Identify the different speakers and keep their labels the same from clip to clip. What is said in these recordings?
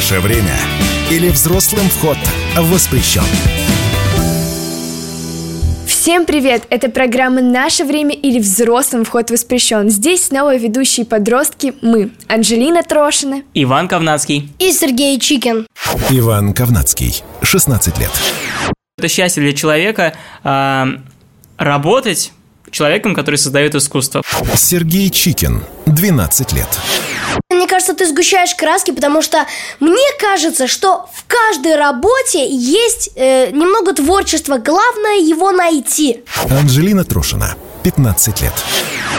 Speaker 1: Наше время. Или взрослым вход воспрещен.
Speaker 2: Всем привет! Это программа «Наше время» или «Взрослым вход воспрещен». Здесь снова ведущие подростки мы, Анжелина Трошина,
Speaker 3: Иван Ковнацкий.
Speaker 4: И Сергей Чикин.
Speaker 1: Иван Ковнацкий, 16 лет.
Speaker 3: Это счастье для человека э, работать человеком, который создает искусство.
Speaker 1: Сергей Чикин, 12 лет.
Speaker 4: Мне кажется, ты сгущаешь краски, потому что мне кажется, что в каждой работе есть э, немного творчества. Главное его найти.
Speaker 1: Анжелина Трошина, 15 лет.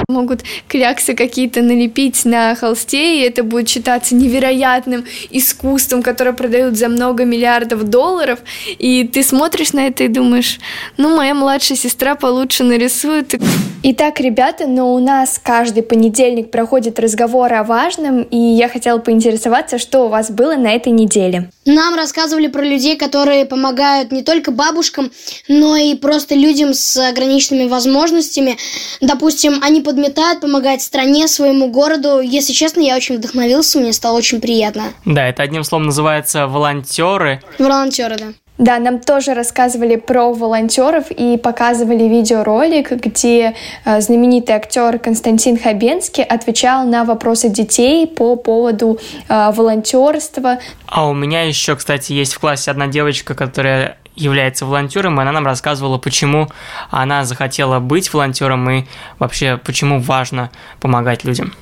Speaker 2: могут кляксы какие-то налепить на холсте, и это будет считаться невероятным искусством, которое продают за много миллиардов долларов, и ты смотришь на это и думаешь, ну, моя младшая сестра получше нарисует. Итак, ребята, но у нас каждый понедельник проходит разговор о важном, и я хотела поинтересоваться, что у вас было на этой неделе.
Speaker 4: Нам рассказывали про людей, которые помогают не только бабушкам, но и просто людям с ограниченными возможностями. Допустим, они подметают, помогают стране, своему городу. Если честно, я очень вдохновился, мне стало очень приятно.
Speaker 3: Да, это одним словом называется волонтеры.
Speaker 4: Волонтеры, да.
Speaker 2: Да, нам тоже рассказывали про волонтеров и показывали видеоролик, где э, знаменитый актер Константин Хабенский отвечал на вопросы детей по поводу э, волонтерства.
Speaker 3: А у меня еще, кстати, есть в классе одна девочка, которая является волонтером, и она нам рассказывала, почему она захотела быть волонтером и вообще почему важно помогать людям.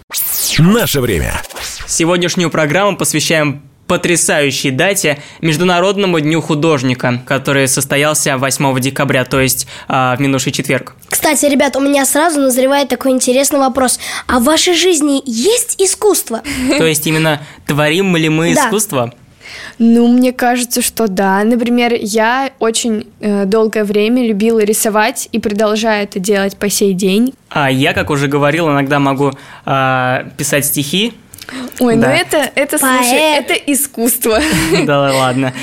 Speaker 1: Наше время.
Speaker 3: Сегодняшнюю программу посвящаем потрясающей дате Международному дню художника, который состоялся 8 декабря, то есть э, в минувший четверг.
Speaker 4: Кстати, ребят, у меня сразу назревает такой интересный вопрос. А в вашей жизни есть искусство?
Speaker 3: То есть именно творим ли мы искусство?
Speaker 2: Ну, мне кажется, что да. Например, я очень э, долгое время любила рисовать и продолжаю это делать по сей день.
Speaker 3: А я, как уже говорил, иногда могу э, писать стихи.
Speaker 2: Ой, ну
Speaker 3: Да.
Speaker 2: это, это, слушай,
Speaker 4: Поэт.
Speaker 2: это искусство.
Speaker 3: Да ладно.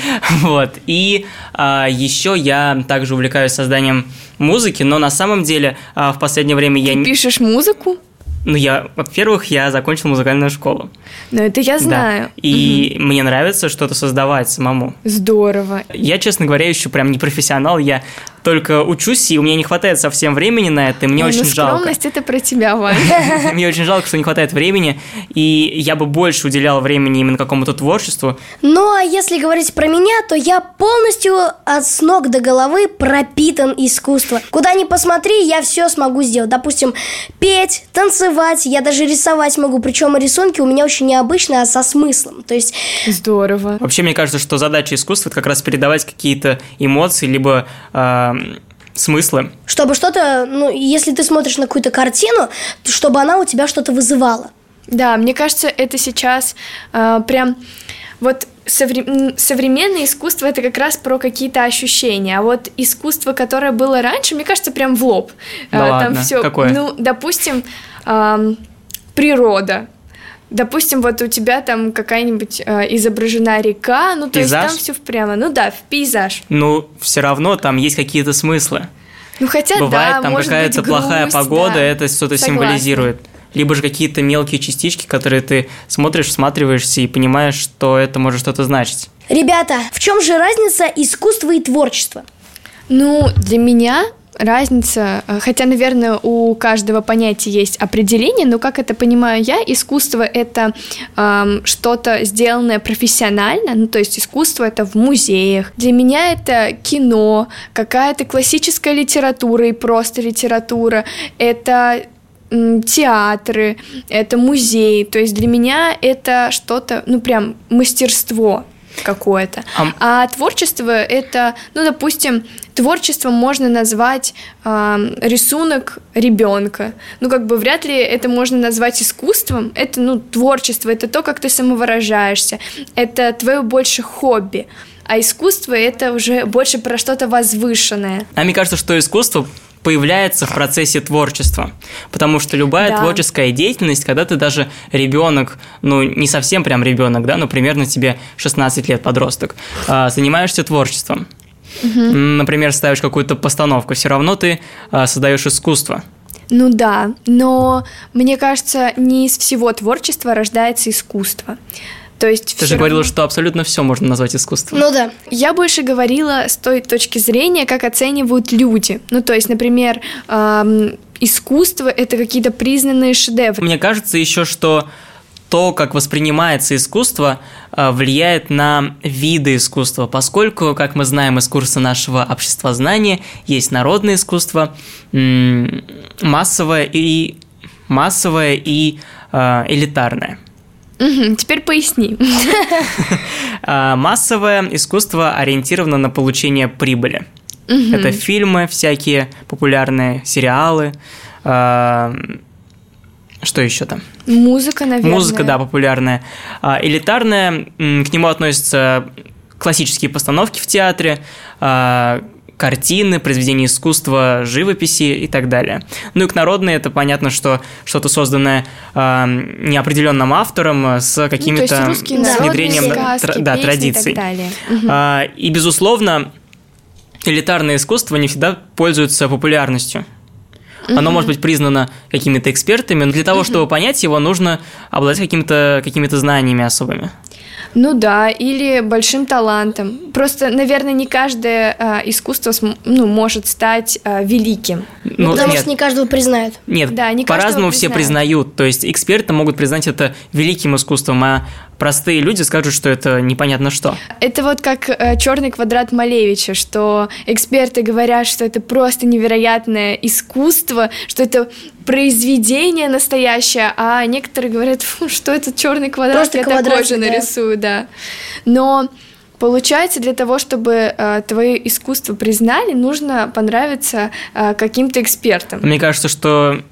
Speaker 3: Вот. И еще я также увлекаюсь созданием музыки, но на самом деле а, в последнее время я... не-
Speaker 2: Пишешь музыку?
Speaker 3: Ну, я, во-первых, я закончил музыкальную школу.
Speaker 2: Ну, это я
Speaker 3: Да.
Speaker 2: знаю.
Speaker 3: И мне нравится что-то создавать самому.
Speaker 2: Здорово.
Speaker 3: Я, честно говоря, еще прям не профессионал, я только учусь, и у меня не хватает совсем времени на это, и мне
Speaker 2: Ой,
Speaker 3: очень
Speaker 2: ну,
Speaker 3: жалко.
Speaker 2: скромность это про тебя, Вань.
Speaker 3: Мне очень жалко, что не хватает времени, и я бы больше уделял времени именно какому-то творчеству.
Speaker 4: Ну, а если говорить про меня, то я полностью от с ног до головы пропитан искусством. Куда ни посмотри, я все смогу сделать. Допустим, петь, танцевать, я даже рисовать могу. Причем рисунки у меня очень необычные, а со смыслом. То есть,
Speaker 2: Здорово.
Speaker 3: Вообще, мне кажется, что задача искусства – это как раз передавать какие-то эмоции, либо э, смыслы.
Speaker 4: чтобы что-то, ну, если ты смотришь на какую-то картину, то чтобы она у тебя что-то вызывала.
Speaker 2: Да, мне кажется, это сейчас э, прям вот совре- современное искусство это как раз про какие-то ощущения, а вот искусство, которое было раньше, мне кажется, прям в лоб.
Speaker 3: Да
Speaker 2: Э,
Speaker 3: ладно?
Speaker 2: всё-
Speaker 3: Какое?
Speaker 2: Ну, допустим, ам, природа. Допустим, вот у тебя там какая-нибудь э, изображена река, ну то
Speaker 3: Пейзаж?
Speaker 2: есть там все прямо, ну да, в пейзаж.
Speaker 3: Ну, все равно там есть какие-то смыслы.
Speaker 2: Ну хотя
Speaker 3: Бывает
Speaker 2: да,
Speaker 3: там
Speaker 2: может
Speaker 3: какая-то
Speaker 2: быть,
Speaker 3: плохая
Speaker 2: грусть,
Speaker 3: погода,
Speaker 2: да.
Speaker 3: это что-то
Speaker 2: Согласна.
Speaker 3: символизирует. Либо же какие-то мелкие частички, которые ты смотришь, всматриваешься и понимаешь, что это может что-то значить.
Speaker 4: Ребята, в чем же разница искусства и творчества?
Speaker 2: Ну, для меня разница, э, хотя, наверное, у каждого понятия есть определение, но как это понимаю я, искусство это эм, что-то сделанное профессионально, ну то есть искусство это в музеях. Для меня это кино, какая-то классическая литература и просто литература, это театры, это музей, то есть для меня это что-то, ну прям мастерство какое-то.
Speaker 3: Ам-
Speaker 2: А творчество это, ну, допустим, творчеством можно назвать ам, рисунок ребенка. Ну, как бы вряд ли это можно назвать искусством. Это, ну, творчество, это то, как ты самовыражаешься. Это твое больше хобби. А искусство это уже больше про что-то возвышенное.
Speaker 3: А мне кажется, что искусство появляется в процессе творчества. Потому что любая
Speaker 2: Да.
Speaker 3: творческая деятельность, когда ты даже ребенок, ну, не совсем прям ребенок, да, но примерно тебе 16 лет, подросток, а, занимаешься творчеством. М, Например, ставишь какую-то постановку, все равно ты а, создаешь искусство.
Speaker 2: Ну да, но мне кажется, не из всего творчества рождается искусство. То есть
Speaker 3: Ты же говорила,
Speaker 2: равно-
Speaker 3: что абсолютно все можно назвать искусством.
Speaker 4: Ну да.
Speaker 2: Я больше говорила с той точки зрения, как оценивают люди. Ну, то есть, например, ам, искусство — это какие-то признанные шедевры.
Speaker 3: Мне кажется еще, что то, как воспринимается искусство, э, влияет на виды искусства, поскольку, как мы знаем из курса нашего обществознания, есть народное искусство, массовое и массовое и э, элитарное.
Speaker 2: Теперь поясни.
Speaker 3: А массовое искусство ориентировано на получение прибыли. Это фильмы всякие популярные, сериалы. а, Что еще там?
Speaker 2: Музыка, наверное.
Speaker 3: Музыка, да, популярная. А, элитарная, к нему относятся классические постановки в театре, картины, произведения искусства, живописи и так далее. Ну и к народной это понятно, что что-то созданное а, неопределенным автором с
Speaker 2: Ну,
Speaker 3: какими-то
Speaker 2: русские
Speaker 3: с внедрением
Speaker 2: сказки,
Speaker 3: тра- да,
Speaker 2: песни
Speaker 3: традиций.
Speaker 2: и так далее.
Speaker 3: А, И, безусловно, элитарное искусство не всегда пользуется популярностью. Оно может быть признано какими-то экспертами, но для того, чтобы понять его, нужно обладать какими-то какими знаниями особыми.
Speaker 2: Ну да, или большим талантом. Просто, наверное, не каждое а, искусство см- ну, может стать а, великим.
Speaker 3: Ну,
Speaker 4: Потому
Speaker 3: нет,
Speaker 4: что не каждого признают.
Speaker 3: нет,
Speaker 2: Да, не
Speaker 3: по-разному все
Speaker 2: признают.
Speaker 3: признают. То есть эксперты могут признать это великим искусством, а простые люди скажут, что это непонятно что.
Speaker 2: Это вот как черный квадрат Малевича, что эксперты говорят, что это просто невероятное искусство, что это произведение настоящее, а некоторые говорят, «Фу, что это черный квадрат,
Speaker 4: Просто
Speaker 2: я такой же
Speaker 4: да.
Speaker 2: нарисую, да. Но Получается, для того, чтобы э, твое искусство признали, нужно понравиться э, каким-то экспертам.
Speaker 3: Мне кажется, что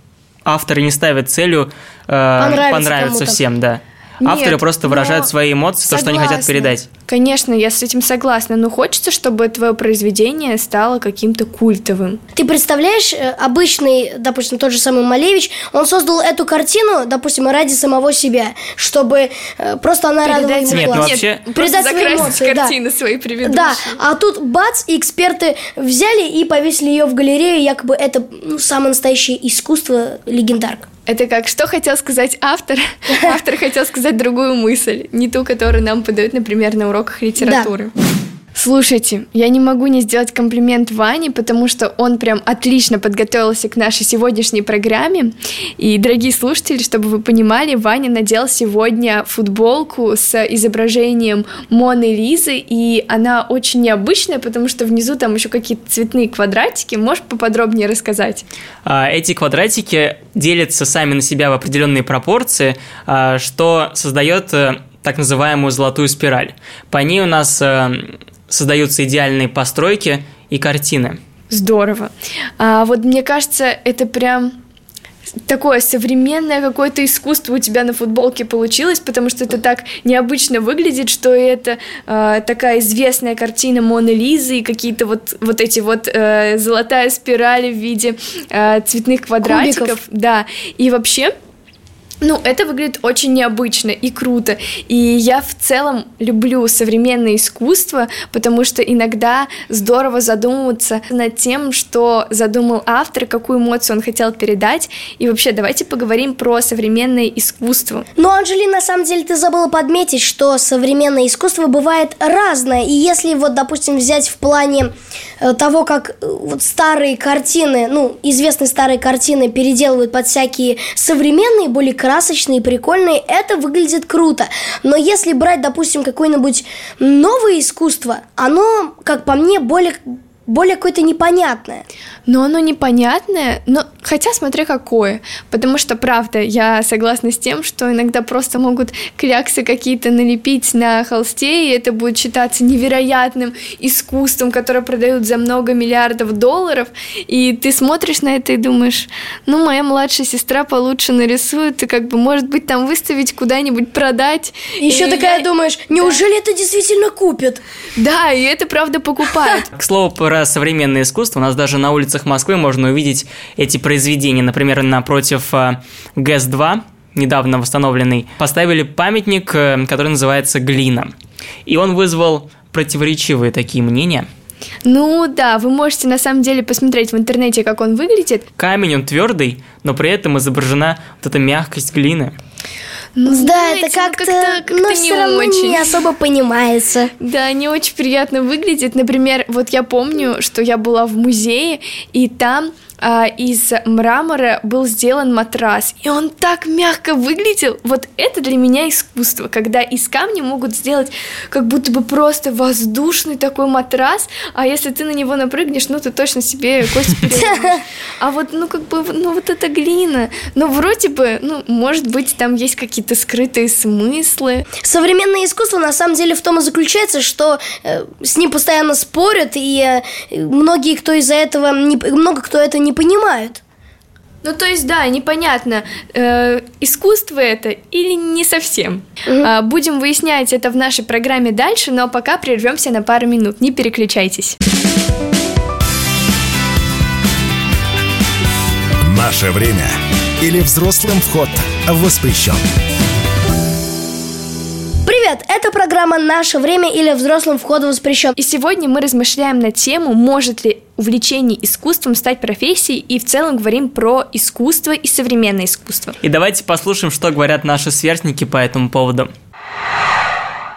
Speaker 3: авторы не ставят целью э,
Speaker 4: Понравиться
Speaker 3: понравиться всем, да.
Speaker 2: Нет,
Speaker 3: Авторы просто
Speaker 2: но
Speaker 3: выражают свои эмоции, то, что они хотят
Speaker 2: Согласна.
Speaker 3: передать.
Speaker 2: Конечно, я с этим согласна, но хочется, чтобы твое произведение стало каким-то культовым.
Speaker 4: Ты представляешь, э, обычный, допустим, тот же самый Малевич, он создал эту картину, допустим, ради самого себя, чтобы э, просто она радовала ему
Speaker 3: Нет, ну
Speaker 4: глаз.
Speaker 3: вообще-
Speaker 2: просто
Speaker 4: Передать свои эмоции, да.
Speaker 2: картины свои предыдущие.
Speaker 4: Да, а тут бац, и эксперты взяли и повесили ее в галерею, якобы это ну, самое настоящее искусство легендарка.
Speaker 2: Это как, что хотел сказать автор? Автор хотел сказать другую мысль, не ту, которую нам подают, например, на уроках литературы. Слушайте, я не могу не сделать комплимент Ване, потому что он прям отлично подготовился к нашей сегодняшней программе. И, дорогие слушатели, чтобы вы понимали, Ваня надел сегодня футболку с изображением Моны Лизы, и она очень необычная, потому что внизу там еще какие-то цветные квадратики. Можешь поподробнее рассказать?
Speaker 3: А, Эти квадратики делятся сами на себя в определенные пропорции, а, что создает э, так называемую золотую спираль. По ней у нас э, создаются идеальные постройки и картины.
Speaker 2: Здорово. А вот мне кажется, это прям такое современное какое-то искусство у тебя на футболке получилось, потому что это так необычно выглядит, что это э, такая известная картина Моны Лизы и какие-то вот, вот эти вот э, золотая спираль в виде э, цветных квадратиков.
Speaker 4: Кубиков.
Speaker 2: Да, и вообще... Ну, это выглядит очень необычно и круто. И я в целом люблю современное искусство, потому что иногда здорово задумываться над тем, что задумал автор, какую эмоцию он хотел передать. И вообще, давайте поговорим про современное искусство.
Speaker 4: Но, Анжелина, на самом деле ты забыла подметить, что современное искусство бывает разное. И если вот, допустим, взять в плане э, того, как э, вот старые картины, ну, известные старые картины переделывают под всякие современные, более красочные, прикольные, это выглядит круто. Но если брать, допустим, какое-нибудь новое искусство, оно, как по мне, более более какое-то непонятное.
Speaker 2: Но оно непонятное, но хотя смотря какое. Потому что, правда, я согласна с тем, что иногда просто могут кляксы какие-то налепить на холсте, и это будет считаться невероятным искусством, которое продают за много миллиардов долларов. И ты смотришь на это и думаешь, ну, моя младшая сестра получше нарисует, и как бы, может быть, там выставить куда-нибудь, продать.
Speaker 4: Еще
Speaker 2: И
Speaker 4: такая
Speaker 2: я-
Speaker 4: думаешь, неужели это действительно купят?
Speaker 2: Да, и это правда покупают.
Speaker 3: К слову, про современное искусство, у нас даже на улицах Москвы можно увидеть эти произведения. Например, напротив э, ГЭС-2, недавно восстановленный, поставили памятник, э, который называется «Глина». И он вызвал противоречивые такие мнения.
Speaker 2: Ну да, вы можете на самом деле посмотреть в интернете, как он выглядит.
Speaker 3: Камень, он твердый, но при этом изображена вот эта мягкость глины.
Speaker 2: Ну,
Speaker 4: да,
Speaker 2: знаете,
Speaker 4: это
Speaker 2: ну,
Speaker 4: как-то,
Speaker 2: как-то
Speaker 4: но
Speaker 2: не
Speaker 4: все равно
Speaker 2: очень.
Speaker 4: не особо понимается.
Speaker 2: Да, не очень приятно выглядит. Например, вот я помню, что я была в музее, и там а, из мрамора был сделан матрас, и он так мягко выглядел. Вот это для меня искусство, когда из камня могут сделать как будто бы просто воздушный такой матрас, а если ты на него напрыгнешь, ну ты точно себе кость переломишь. А вот, ну как бы, ну вот эта глина, ну вроде бы, ну может быть там есть какие-то скрытые смыслы.
Speaker 4: Современное искусство на самом деле в том и заключается, что э, с ним постоянно спорят, и э, многие, кто из-за этого, не, много кто это не понимают.
Speaker 2: Ну, то есть, да, непонятно, э, искусство это или не совсем. А, будем выяснять это в нашей программе дальше, но пока прервемся на пару минут. Не переключайтесь.
Speaker 1: Наше время или взрослым вход воспрещен.
Speaker 4: Привет, это программа «Наше время» или «Взрослым вход воспрещен».
Speaker 2: И сегодня мы размышляем на тему, может ли увлечение искусством стать профессией, и в целом говорим про искусство и современное искусство.
Speaker 3: И давайте послушаем, что говорят наши сверстники по этому поводу.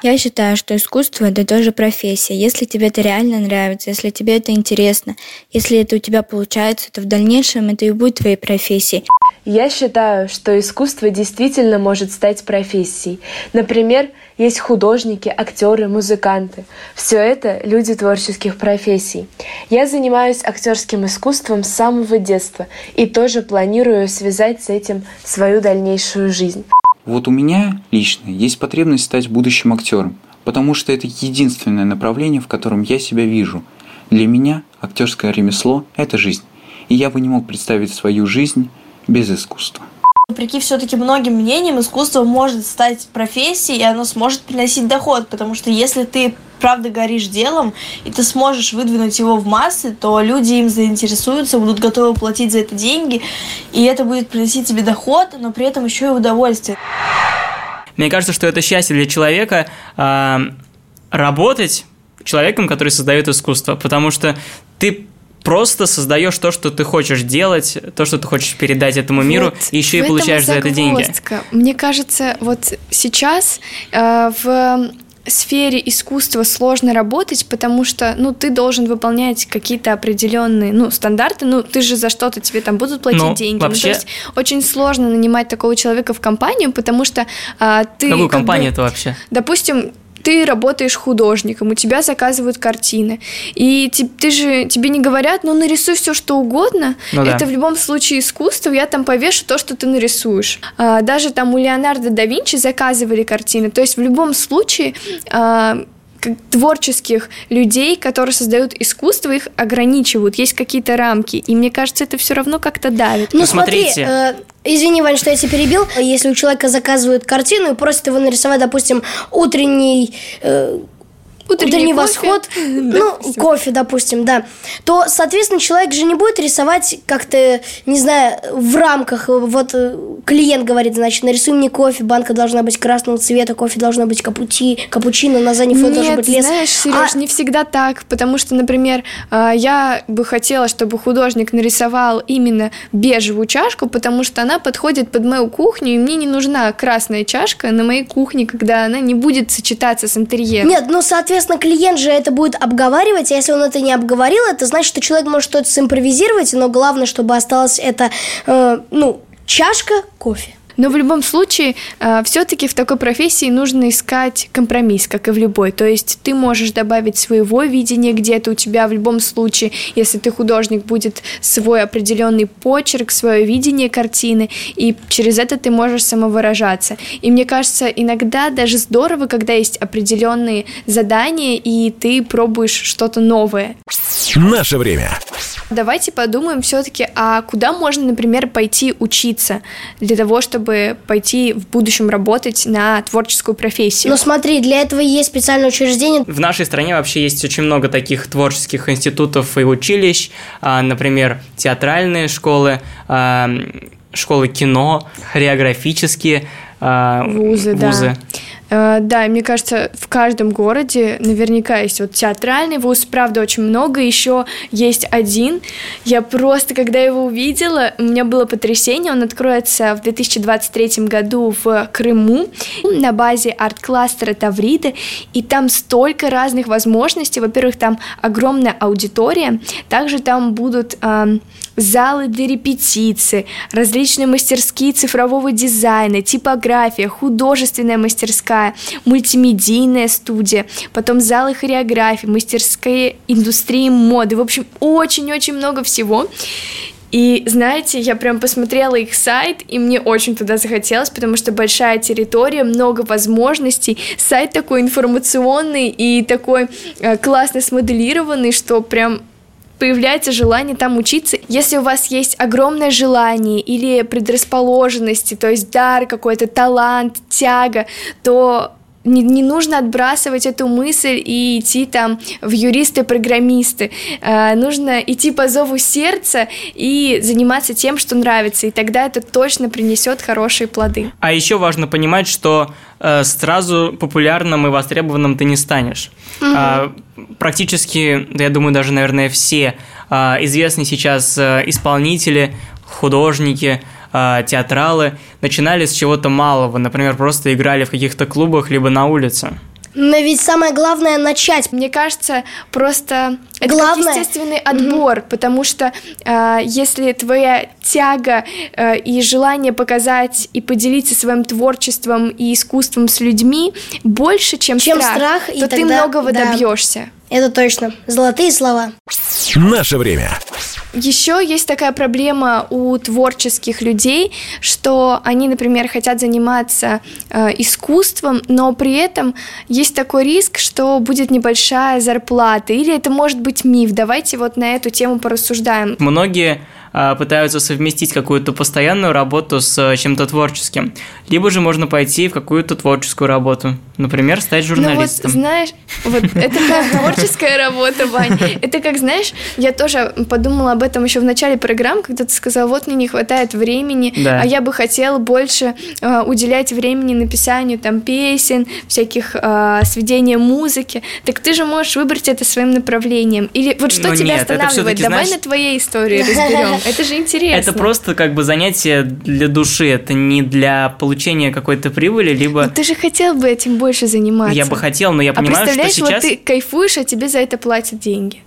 Speaker 5: Я считаю, что искусство это тоже профессия. Если тебе это реально нравится, если тебе это интересно, если это у тебя получается, то в дальнейшем это и будет твоей профессией.
Speaker 6: Я считаю, что искусство действительно может стать профессией. Например, есть художники, актеры, музыканты. Все это люди творческих профессий. Я занимаюсь актерским искусством с самого детства и тоже планирую связать с этим свою дальнейшую жизнь.
Speaker 7: Вот у меня лично есть потребность стать будущим актером, потому что это единственное направление, в котором я себя вижу. Для меня актерское ремесло – это жизнь, и я бы не мог представить свою жизнь без искусства.
Speaker 8: Вопреки все-таки многим мнениям, искусство может стать профессией, и оно сможет приносить доход, потому что если ты правда горишь делом, и ты сможешь выдвинуть его в массы, то люди им заинтересуются, будут готовы платить за это деньги, и это будет приносить тебе доход, но при этом еще и удовольствие.
Speaker 3: Мне кажется, что это счастье для человека а, работать человеком, который создает искусство, потому что ты просто создаешь то, что ты хочешь делать, то, что ты хочешь передать этому миру,
Speaker 2: Вот
Speaker 3: и еще и получаешь за это деньги.
Speaker 2: Мне кажется, вот сейчас э, в сфере искусства сложно работать, потому что, ну, ты должен выполнять какие-то определенные, ну, стандарты, ну, ты же за что-то тебе там будут платить
Speaker 3: Ну,
Speaker 2: деньги.
Speaker 3: вообще-
Speaker 2: Ну, то есть очень сложно нанимать такого человека в компанию, потому что а, ты...
Speaker 3: Какую
Speaker 2: как бы-
Speaker 3: компанию это вообще?
Speaker 2: Допустим, ты работаешь художником, у тебя заказывают картины, и те- ты же тебе не говорят, ну нарисуй все что угодно.
Speaker 3: Ну да.
Speaker 2: Это в любом случае искусство, я там повешу то, что ты нарисуешь. А, даже там у Леонардо да Винчи заказывали картины. То есть в любом случае а, творческих людей, которые создают искусство, их ограничивают, есть какие-то рамки. И мне кажется, это все равно как-то давит.
Speaker 4: Ну
Speaker 3: Ну,
Speaker 4: смотри,
Speaker 3: смотрите.
Speaker 4: э, извини, Вань, что я тебя перебил. Если у человека заказывают картину и просят его нарисовать, допустим, утренний... э,
Speaker 2: Утренний кофе.
Speaker 4: восход, ну, кофе, допустим, да, то, соответственно, человек же не будет рисовать как-то, не знаю, в рамках, э, вот э, клиент говорит, значит, нарисуй мне кофе, банка должна быть красного цвета, кофе должно быть капути, капучино, на заднем фоне должен быть лес.
Speaker 2: знаешь, Сереж,
Speaker 4: А-
Speaker 2: не всегда так, потому что, например, а, я бы хотела, чтобы художник нарисовал именно бежевую чашку, потому что она подходит под мою кухню, и мне не нужна красная чашка на моей кухне, когда она не будет сочетаться с интерьером.
Speaker 4: Нет, ну, соответственно, клиент же это будет обговаривать, а если он это не обговорил, это значит, что человек может что-то симпровизировать, но главное, чтобы осталась эта, э, ну, чашка кофе.
Speaker 2: Но в любом случае, все-таки в такой профессии нужно искать компромисс, как и в любой. То есть ты можешь добавить своего видения где-то у тебя в любом случае, если ты художник, будет свой определенный почерк, свое видение картины, и через это ты можешь самовыражаться. И мне кажется, иногда даже здорово, когда есть определенные задания, и ты пробуешь что-то новое.
Speaker 1: Наше время.
Speaker 2: Давайте подумаем все-таки, а куда можно, например, пойти учиться для того, чтобы пойти в будущем работать на творческую профессию?
Speaker 4: Но смотри, для этого есть специальное учреждение.
Speaker 3: В нашей стране вообще есть очень много таких творческих институтов и училищ, а, например, театральные школы, а, школы кино, хореографические а,
Speaker 2: Вузы, да. Э, да, мне кажется, в каждом городе наверняка есть вот театральный вуз, правда, очень много, еще есть один. Я просто, когда его увидела, у меня было потрясение, он откроется в 2023 году в Крыму на базе арт-кластера Тавриды, и там столько разных возможностей. Во-первых, там огромная аудитория, также там будут э, залы для репетиции, различные мастерские цифрового дизайна, типография, художественная мастерская, мультимедийная студия, потом залы хореографии, мастерские индустрии моды. В общем, очень-очень много всего. И знаете, я прям посмотрела их сайт, и мне очень туда захотелось, потому что большая территория, много возможностей. Сайт такой информационный и такой э, классно смоделированный, что прям появляется желание там учиться. Если у вас есть огромное желание или предрасположенности, то есть дар какой-то, талант, тяга, то не, не нужно отбрасывать эту мысль и идти там в юристы-программисты. Э, нужно идти по зову сердца и заниматься тем, что нравится, и тогда это точно принесет хорошие плоды.
Speaker 3: А еще важно понимать, что э, сразу популярным и востребованным ты не станешь. Угу. А, практически, я думаю, даже, наверное, все а, известные сейчас а, исполнители, художники, а, театралы начинали с чего-то малого, например, просто играли в каких-то клубах либо на улице.
Speaker 4: Но ведь самое главное начать.
Speaker 2: Мне кажется, просто это главное. как естественный отбор, mm-hmm. потому что э, если твоя тяга э, и желание показать и поделиться своим творчеством и искусством с людьми больше, чем,
Speaker 4: чем
Speaker 2: страх,
Speaker 4: страх
Speaker 2: то
Speaker 4: и
Speaker 2: ты
Speaker 4: тогда,
Speaker 2: многого
Speaker 4: да.
Speaker 2: добьешься.
Speaker 4: Это точно. Золотые слова.
Speaker 1: Наше время.
Speaker 2: Еще есть такая проблема у творческих людей, что они, например, хотят заниматься э, искусством, но при этом есть такой риск, что будет небольшая зарплата, или это может быть миф. Давайте вот на эту тему порассуждаем.
Speaker 3: Многие пытаются совместить какую-то постоянную работу с э, чем-то творческим. Либо же можно пойти в какую-то творческую работу. Например, стать журналистом.
Speaker 2: Ну вот, знаешь, вот это как творческая работа, Вань. Это как, знаешь, я тоже подумала об этом еще в начале программы, когда ты сказал, вот мне не хватает времени,
Speaker 3: да.
Speaker 2: а я бы хотела больше э, уделять времени написанию там песен, всяких э, сведения музыки. Так ты же можешь выбрать это своим направлением. Или вот что
Speaker 3: ну,
Speaker 2: тебя
Speaker 3: нет,
Speaker 2: останавливает? Давай
Speaker 3: знаешь...
Speaker 2: на твоей истории разберем. Это же интересно.
Speaker 3: Это просто как бы занятие для души, это не для получения какой-то прибыли, либо...
Speaker 2: Но ты же хотел бы этим больше заниматься.
Speaker 3: Я бы хотел, но я понимаю,
Speaker 2: а представляешь,
Speaker 3: что сейчас...
Speaker 2: вот ты кайфуешь, а тебе за это платят деньги.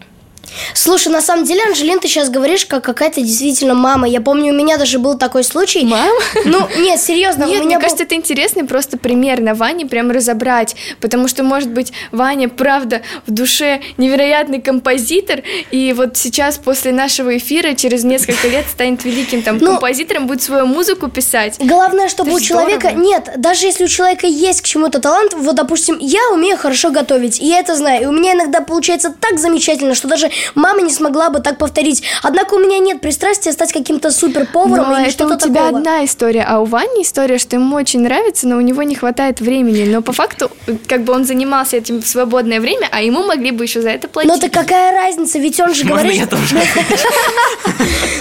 Speaker 4: Слушай, на самом деле, Анжелин, ты сейчас говоришь, как какая-то действительно мама. Я помню, у меня даже был такой случай.
Speaker 2: Мама?
Speaker 4: Ну, нет, серьезно.
Speaker 2: Нет,
Speaker 4: у меня
Speaker 2: мне
Speaker 4: был...
Speaker 2: кажется, это интересный просто пример на Ване прям разобрать, потому что, может быть, Ваня, правда, в душе невероятный композитор, и вот сейчас после нашего эфира через несколько лет станет великим там ну, композитором, будет свою музыку писать.
Speaker 4: Главное, чтобы это у человека... Здорово. Нет, даже если у человека есть к чему-то талант, вот, допустим, я умею хорошо готовить, и я это знаю, и у меня иногда получается так замечательно, что даже мама не смогла бы так повторить. Однако у меня нет пристрастия стать каким-то супер поваром
Speaker 2: но
Speaker 4: или
Speaker 2: это
Speaker 4: что-то
Speaker 2: у тебя
Speaker 4: такого.
Speaker 2: одна история, а у Вани история, что ему очень нравится, но у него не хватает времени. Но по факту, как бы он занимался этим в свободное время, а ему могли бы еще за это платить.
Speaker 4: Ну так какая разница, ведь он же
Speaker 3: Можно
Speaker 4: говорит...
Speaker 3: я тоже?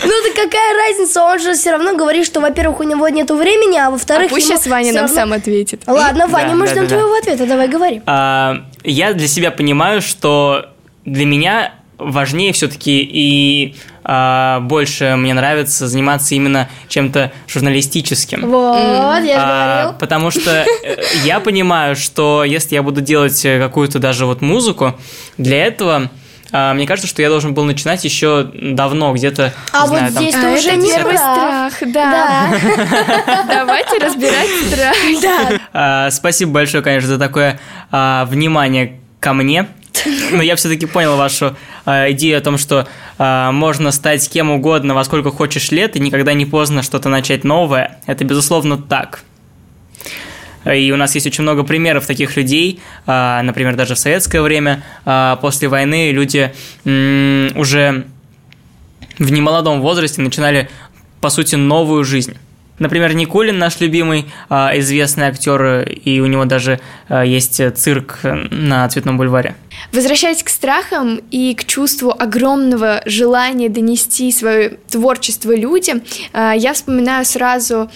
Speaker 4: Ну так какая разница, он же все равно говорит, что, во-первых, у него нету времени, а во-вторых...
Speaker 2: А пусть сейчас Ваня нам сам ответит.
Speaker 4: Ладно, Ваня, мы ждем твоего ответа, давай говори.
Speaker 3: А, я для себя понимаю, что для меня важнее все-таки и а, больше мне нравится заниматься именно чем-то журналистическим.
Speaker 4: Вот, я же
Speaker 3: А,
Speaker 4: говорил.
Speaker 3: потому что э, я понимаю, что если я буду делать э, какую-то даже вот музыку, для этого а, мне кажется, что я должен был начинать еще давно, где-то,
Speaker 4: А
Speaker 3: не
Speaker 4: вот
Speaker 3: знаю, там,
Speaker 4: здесь
Speaker 2: А это
Speaker 4: уже не
Speaker 2: первый страх, да. Давайте разбирать страх.
Speaker 4: Да.
Speaker 3: Спасибо большое, конечно, за такое внимание ко мне. Но я все-таки понял вашу а, идею о том, что а, можно стать кем угодно во сколько хочешь лет, и никогда не поздно что-то начать новое. Это, безусловно, так. И у нас есть очень много примеров таких людей. А, Например, даже в советское время, а, после войны, люди м, уже в немолодом возрасте начинали, по сути, новую жизнь. Например, Никулин, наш любимый а, известный актер, и у него даже а, есть цирк на Цветном бульваре.
Speaker 2: Возвращаясь к страхам и к чувству огромного желания донести свое творчество людям, а, я вспоминаю сразу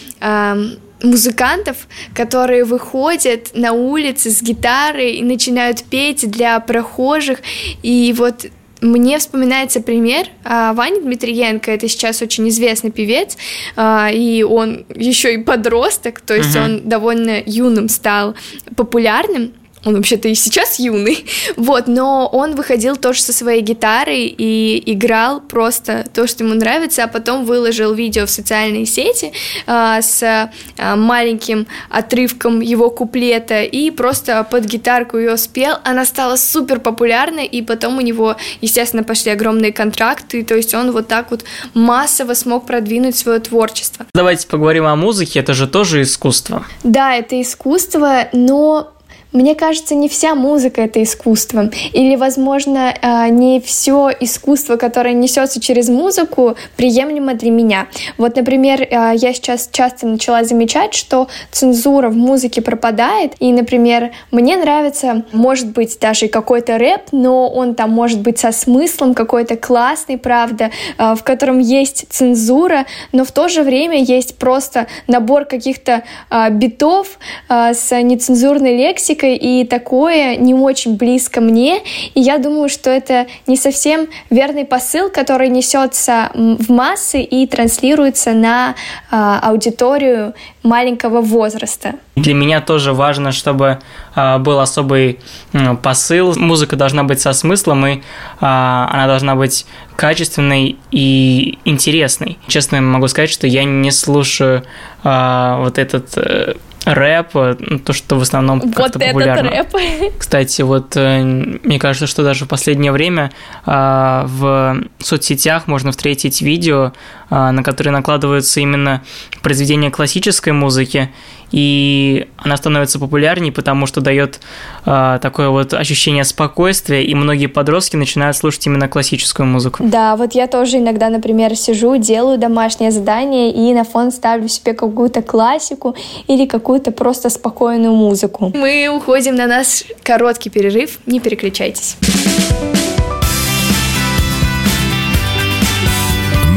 Speaker 2: музыкантов, которые выходят на улицы с гитарой и начинают петь для прохожих. И вот мне вспоминается пример а, Вани Дмитриенко, это сейчас очень известный певец, а, и он еще и подросток, то есть uh-huh. он довольно юным стал популярным он вообще-то и сейчас юный, вот, но он выходил тоже со своей гитарой и играл просто то, что ему нравится, а потом выложил видео в социальные сети а, с а, маленьким отрывком его куплета и просто под гитарку ее спел, она стала супер популярной, и потом у него, естественно, пошли огромные контракты, то есть он вот так вот массово смог продвинуть свое творчество.
Speaker 3: Давайте поговорим о музыке, это же тоже искусство.
Speaker 2: Да, это искусство, но мне кажется, не вся музыка это искусство. Или, возможно, а, не все искусство, которое несется через музыку, приемлемо для меня. Вот, например, а, я сейчас часто начала замечать, что цензура в музыке пропадает. И, например, мне нравится, может быть, даже какой-то рэп, но он там может быть со смыслом какой-то классный, правда, а, в котором есть цензура, но в то же время есть просто набор каких-то битов с нецензурной лексикой, близко, и такое не очень близко мне. И я думаю, что это не совсем верный посыл, который несется в массы и транслируется на э, аудиторию маленького возраста.
Speaker 3: Для меня тоже важно, чтобы э, был особый э, посыл. Музыка должна быть со смыслом, и э, она должна быть качественной и интересной. Честно могу сказать, что я не слушаю э, вот этот э, рэп, э, ну, то, что в основном
Speaker 2: вот
Speaker 3: как-то популярно.
Speaker 2: рэп.
Speaker 3: Кстати, вот э, мне кажется, что даже в последнее время а, в соцсетях можно встретить видео, на которые накладываются именно произведения классической музыки, и она становится популярнее, потому что дает э, такое вот ощущение спокойствия, и многие подростки начинают слушать именно классическую музыку.
Speaker 2: Да, вот я тоже иногда, например, сижу, делаю домашнее задание и на фон ставлю себе какую-то классику или какую-то просто спокойную музыку. Мы уходим на наш короткий перерыв, не переключайтесь.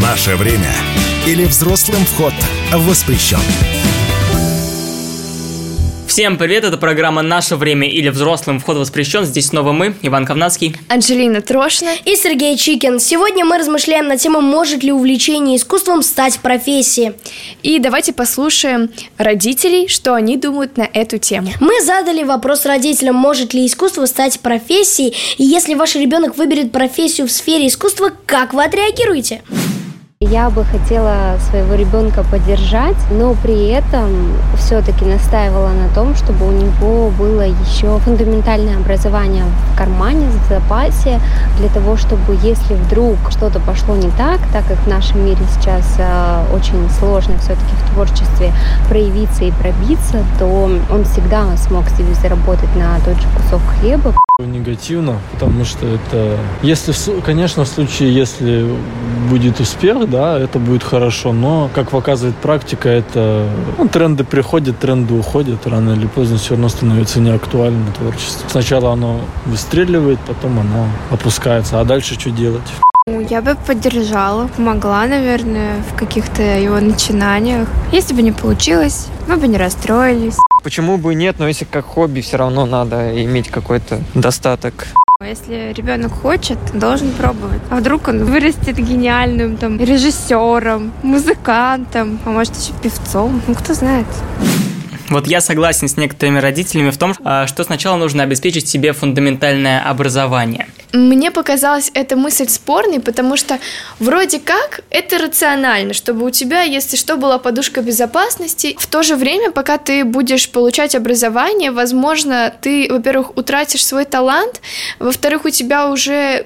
Speaker 1: Наше время или взрослым вход воспрещен.
Speaker 3: Всем привет, это программа «Наше время» или «Взрослым вход воспрещен». Здесь снова мы, Иван Ковнацкий.
Speaker 2: Анжелина Трошина.
Speaker 4: И Сергей Чикин. Сегодня мы размышляем на тему, может ли увлечение искусством стать профессией.
Speaker 2: И давайте послушаем родителей, что они думают на эту тему.
Speaker 4: Мы задали вопрос родителям, может ли искусство стать профессией, и если ваш ребенок выберет профессию в сфере искусства, как вы отреагируете?
Speaker 9: Я бы хотела своего ребенка поддержать, но при этом все-таки настаивала на том, чтобы у него было еще фундаментальное образование в кармане, в запасе, для того, чтобы если вдруг что-то пошло не так, так как в нашем мире сейчас э, очень сложно все-таки в творчестве проявиться и пробиться, то он всегда смог себе заработать на тот же кусок хлеба.
Speaker 10: Негативно, потому что это, если, конечно, в случае, если будет успех, да, это будет хорошо, но, как показывает практика, это ну, тренды приходят, тренды уходят, рано или поздно все равно становится неактуальным творчество. Сначала оно выстреливает, потом оно опускается, а дальше что делать?
Speaker 5: Ну, я бы поддержала, помогла, наверное, в каких-то его начинаниях. Если бы не получилось, мы бы не расстроились.
Speaker 11: Почему бы нет, но если как хобби, все равно надо иметь какой-то достаток.
Speaker 5: Если ребенок хочет, должен пробовать. А вдруг он вырастет гениальным там режиссером, музыкантом, а может еще певцом, ну кто знает.
Speaker 3: Вот я согласен с некоторыми родителями в том, а, что сначала нужно обеспечить себе фундаментальное образование.
Speaker 2: Мне показалась эта мысль спорной, потому что вроде как это рационально, чтобы у тебя, если что, была подушка безопасности. В то же время, пока ты будешь получать образование, возможно, ты, во-первых, утратишь свой талант, во-вторых, у тебя уже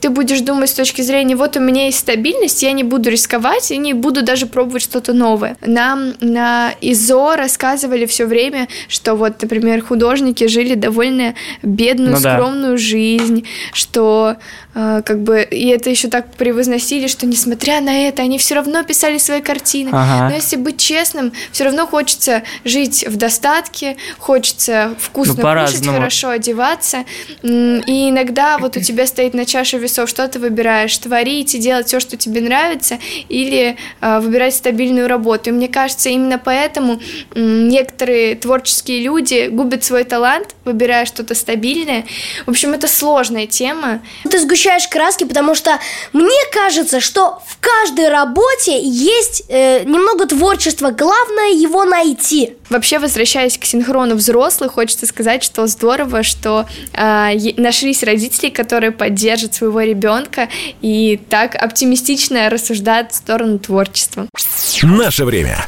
Speaker 2: ты будешь думать с точки зрения, вот у меня есть стабильность, я не буду рисковать и не буду даже пробовать что-то новое. Нам на ИЗО рассказывали все время, что вот, например, художники жили довольно бедную, ну, скромную да. жизнь, что что э, как бы и это еще так превозносили, что несмотря на это, они все равно писали свои картины.
Speaker 3: Ага.
Speaker 2: Но если быть честным, все равно хочется жить в достатке, хочется вкусно
Speaker 3: Ну,
Speaker 2: кушать, хорошо одеваться. И иногда вот у тебя стоит на чаше весов, что ты выбираешь, творить и делать все, что тебе нравится, или э, выбирать стабильную работу. И мне кажется, именно поэтому м, некоторые творческие люди губят свой талант, выбирая что-то стабильное. В общем, это сложная тема.
Speaker 4: Ты сгущаешь краски, потому что мне кажется, что в каждой работе есть э, немного творчества. Главное его найти.
Speaker 2: Вообще, возвращаясь к синхрону взрослых, хочется сказать, что здорово, что е- нашлись родители, которые поддержат своего ребенка и так оптимистично рассуждают в сторону творчества.
Speaker 1: Наше время.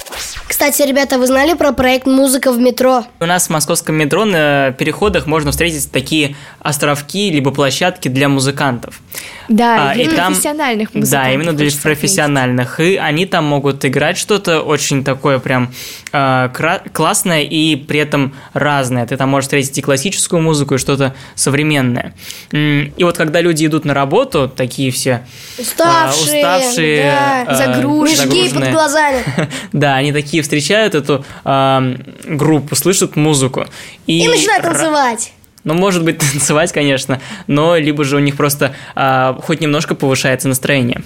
Speaker 4: Кстати, ребята, вы знали про проект «Музыка в метро»?
Speaker 3: У нас в московском метро на переходах можно встретить такие островки либо площадки для музыкантов.
Speaker 2: Да,
Speaker 3: А,
Speaker 2: для
Speaker 3: и там-
Speaker 2: профессиональных музыкантов.
Speaker 3: Да, именно для
Speaker 2: отметить.
Speaker 3: профессиональных. И они там могут играть что-то очень такое прям э, классное и при этом разное. Ты там можешь встретить и классическую музыку, и что-то современное. И вот когда люди идут на работу, такие все
Speaker 4: Уставшие,
Speaker 3: а, уставшие,
Speaker 4: да,
Speaker 3: э,
Speaker 4: загруженные. Мешки под глазами.
Speaker 3: Да, они такие встречают эту э, группу, слышат музыку.
Speaker 4: И начинают
Speaker 3: ра-
Speaker 4: танцевать.
Speaker 3: Ну, может быть, танцевать, конечно, но либо же у них просто а, хоть немножко повышается настроение.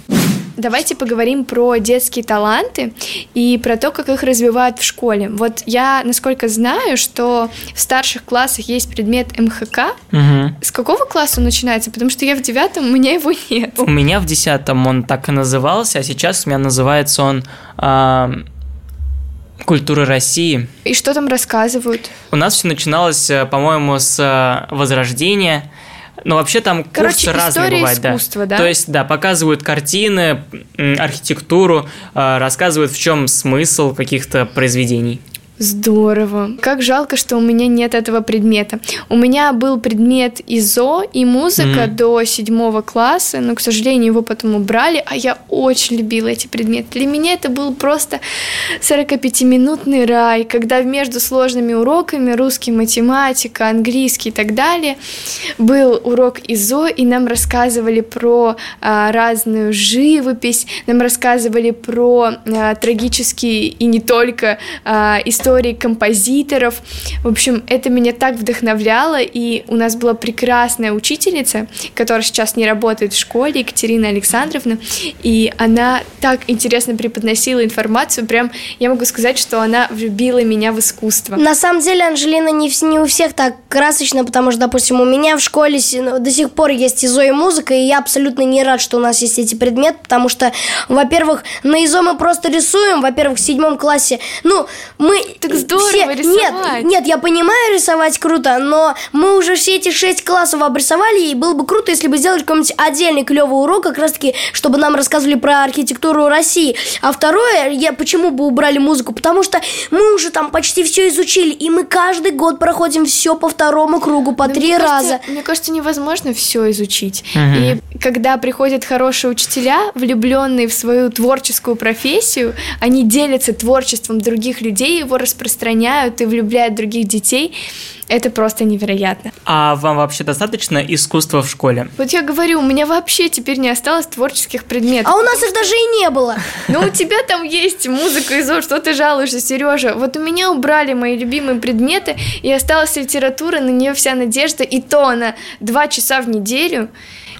Speaker 2: Давайте поговорим про детские таланты и про то, как их развивают в школе. Вот я, насколько знаю, что в старших классах есть предмет МХК. С какого класса он начинается? Потому что я в девятом, у меня его нет.
Speaker 3: У меня в десятом он так и назывался, а сейчас у меня называется он а, «Культура России».
Speaker 2: И что там рассказывают?
Speaker 3: У нас все начиналось, э, по-моему, с э, Возрождения. Но вообще там
Speaker 2: Короче,
Speaker 3: курсы разные бывают, да.
Speaker 2: искусства, да?
Speaker 3: То есть, да, показывают картины, архитектуру, э, рассказывают, в чем смысл каких-то произведений.
Speaker 2: Здорово. Как жалко, что у меня нет этого предмета. У меня был предмет ИЗО и музыка
Speaker 3: Мгм.
Speaker 2: до седьмого класса, но, к сожалению, его потом убрали, а я очень любила эти предметы. Для меня это был просто 45-минутный рай, когда между сложными уроками, русский, математика, английский и так далее, был урок ИЗО, и нам рассказывали про а, разную живопись, нам рассказывали про а, трагические и не только а, истории композиторов. В общем, это меня так вдохновляло, и у нас была прекрасная учительница, которая сейчас не работает в школе, Екатерина Александровна, и она так интересно преподносила информацию, прям я могу сказать, что она влюбила меня в искусство.
Speaker 4: На самом деле, Анжелина, не, не у всех так красочно, потому что, допустим, у меня в школе ну, до сих пор есть ИЗО и музыка, и я абсолютно не рад, что у нас есть эти предметы, потому что, во-первых, на ИЗО мы просто рисуем, во-первых, в седьмом классе, ну, мы...
Speaker 2: Так здорово
Speaker 4: все-
Speaker 2: рисовать.
Speaker 4: Нет, нет, я понимаю, рисовать круто, но мы уже все эти шесть классов обрисовали, и было бы круто, если бы сделали какой-нибудь отдельный клевый урок, как раз-таки, чтобы нам рассказывали про архитектуру России. А второе, я почему бы убрали музыку? Потому что мы уже там почти все изучили, и мы каждый год проходим все по второму кругу, по
Speaker 2: Ну,
Speaker 4: три
Speaker 2: мне
Speaker 4: раза.
Speaker 2: кажется- мне кажется, невозможно все изучить.
Speaker 3: Мгм.
Speaker 2: И когда приходят хорошие учителя, влюбленные в свою творческую профессию, они делятся творчеством других людей, его распространяют и влюбляют других детей. Это просто невероятно.
Speaker 3: А вам вообще достаточно искусства в школе?
Speaker 2: Вот я говорю, у меня вообще теперь не осталось творческих предметов.
Speaker 4: А у нас их даже и не было.
Speaker 2: Ну, у тебя там есть музыка ИЗО, что ты жалуешься, Сережа? Вот у меня убрали мои любимые предметы, и осталась литература, на нее вся надежда, и то она два часа в неделю.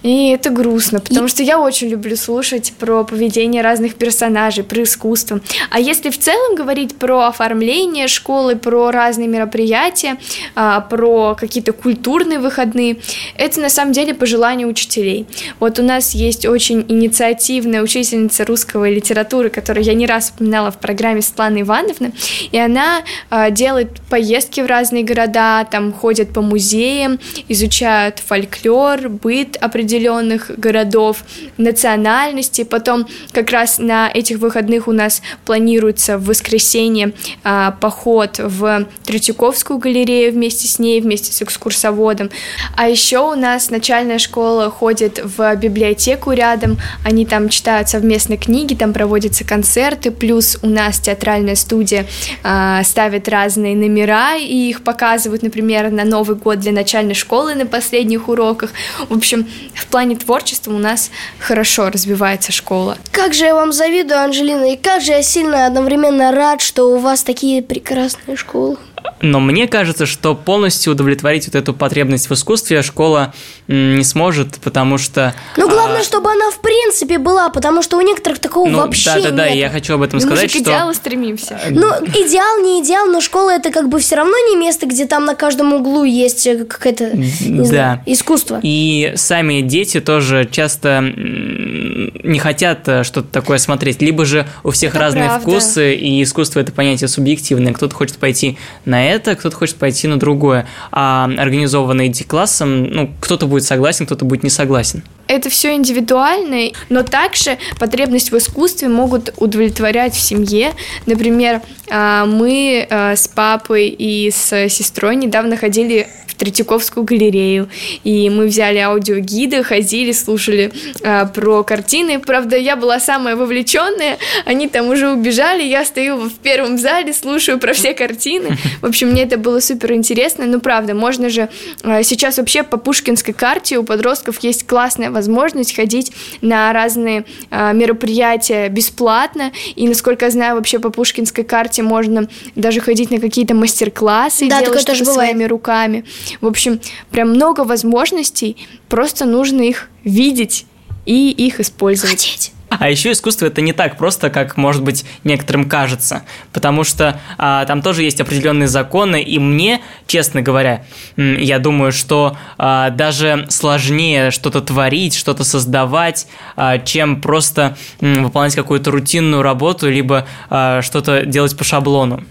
Speaker 2: И это грустно, потому что я очень люблю слушать про поведение разных персонажей, про искусство. А если в целом говорить про оформление школы, про разные мероприятия, а, про какие-то культурные выходные, это на самом деле по желанию учителей. Вот у нас есть очень инициативная учительница русского литературы, которую я не раз упоминала в программе Светлана Ивановна, и она а, делает поездки в разные города, там ходят по музеям, изучают фольклор, быт определенный определенных городов, национальностей. Потом как раз на этих выходных у нас планируется в воскресенье а, поход в Третьяковскую галерею вместе с ней, вместе с экскурсоводом. А еще у нас начальная школа ходит в библиотеку рядом, они там читают совместно книги, там проводятся концерты, плюс у нас театральная студия а, ставит разные номера и их показывают, например, на Новый год для начальной школы на последних уроках. В общем, в плане творчества у нас хорошо развивается школа.
Speaker 4: Как же я вам завидую, Анжелина, и как же я сильно одновременно рад, что у вас такие прекрасные школы.
Speaker 3: Но мне кажется, что полностью удовлетворить вот эту потребность в искусстве школа не сможет, потому что...
Speaker 4: Ну, главное, а... чтобы она в принципе была, потому что у некоторых такого
Speaker 3: ну,
Speaker 4: вообще
Speaker 3: да, да, да,
Speaker 4: нет.
Speaker 3: я хочу об этом
Speaker 2: мы
Speaker 3: сказать,
Speaker 2: же к
Speaker 3: что...
Speaker 2: идеалу стремимся.
Speaker 4: Ну, идеал, не идеал, но школа это как бы все равно не место, где там на каждом углу есть какое-то, не
Speaker 3: да.
Speaker 4: знаю, искусство.
Speaker 3: И сами дети тоже часто не хотят э, что-то такое смотреть. Либо же у всех
Speaker 2: Это
Speaker 3: разные
Speaker 2: правда.
Speaker 3: вкусы, и искусство это понятие субъективное. Кто-то хочет пойти на это, кто-то хочет пойти на другое. А организованно идти классом, ну, кто-то будет согласен, кто-то будет не согласен.
Speaker 2: Это все индивидуально, но также потребность в искусстве могут удовлетворять в семье. Например, а, мы а, с папой и с сестрой недавно ходили в Третьяковскую галерею, и мы взяли аудиогиды, ходили, слушали а, про картины. Правда, я была самая вовлеченная, они там уже убежали, я стою в первом зале, слушаю про все картины. В общем, мне это было супер интересно. Ну, правда, можно же сейчас вообще по Пушкинской карте у подростков есть классная возможность ходить на разные а, мероприятия бесплатно. И, насколько я знаю, вообще по Пушкинской карте можно даже ходить на какие-то мастер-классы,
Speaker 4: Да,
Speaker 2: делать что-то своими руками. В общем, прям много возможностей, просто нужно их видеть и их использовать.
Speaker 4: Хотеть.
Speaker 3: А еще искусство это не так просто, как, может быть, некоторым кажется, потому что а, там тоже есть определенные законы, и мне, честно говоря, я думаю, что а, даже сложнее что-то творить, что-то создавать, а, чем просто м, выполнять какую-то рутинную работу, либо а, что-то делать по шаблону.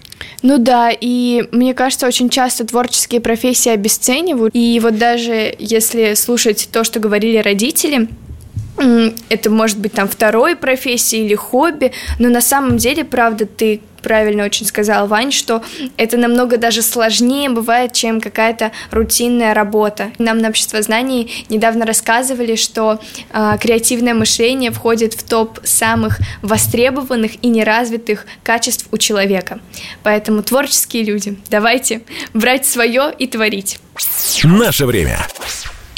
Speaker 2: Ну да, и мне кажется, очень часто творческие профессии обесценивают. И вот даже если слушать то, что говорили родители, это может быть там второй профессии или хобби, но на самом деле, правда, ты правильно очень сказал, Вань, что это намного даже сложнее бывает, чем какая-то рутинная работа. Нам на общество знаний недавно рассказывали, что а, креативное мышление входит в топ самых востребованных и неразвитых качеств у человека. Поэтому творческие люди, давайте брать свое и творить.
Speaker 1: Наше время.